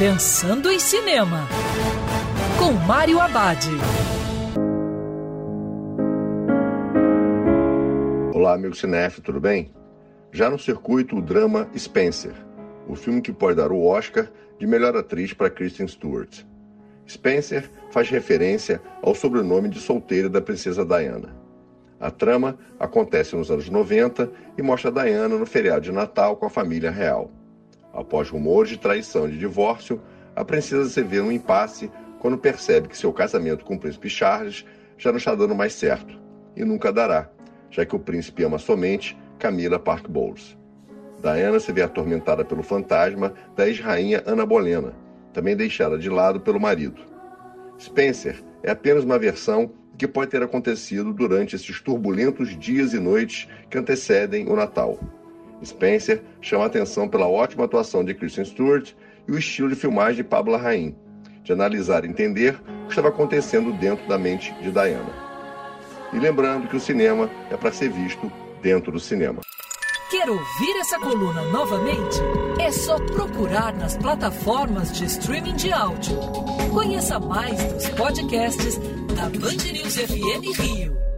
Pensando em Cinema, com Mário Abad. Olá, amigo cinéfilo, tudo bem? Já no circuito, o drama Spencer, o filme que pode dar o Oscar de melhor atriz para Kristen Stewart. Spencer faz referência ao sobrenome de solteira da princesa Diana. A trama acontece nos anos 90 e mostra Diana no feriado de Natal com a família real. Após rumores de traição e de divórcio, a princesa se vê num impasse quando percebe que seu casamento com o príncipe Charles já não está dando mais certo e nunca dará, já que o príncipe ama somente Camila Park Bowles. Diana se vê atormentada pelo fantasma da ex-rainha Ana Bolena, também deixada de lado pelo marido. Spencer é apenas uma versão que pode ter acontecido durante esses turbulentos dias e noites que antecedem o Natal. Spencer chama atenção pela ótima atuação de Kristen Stewart e o estilo de filmagem de Pablo Larraín, de analisar e entender o que estava acontecendo dentro da mente de Diana. E lembrando que o cinema é para ser visto dentro do cinema. Quer ouvir essa coluna novamente? É só procurar nas plataformas de streaming de áudio. Conheça mais dos podcasts da Band News FM Rio.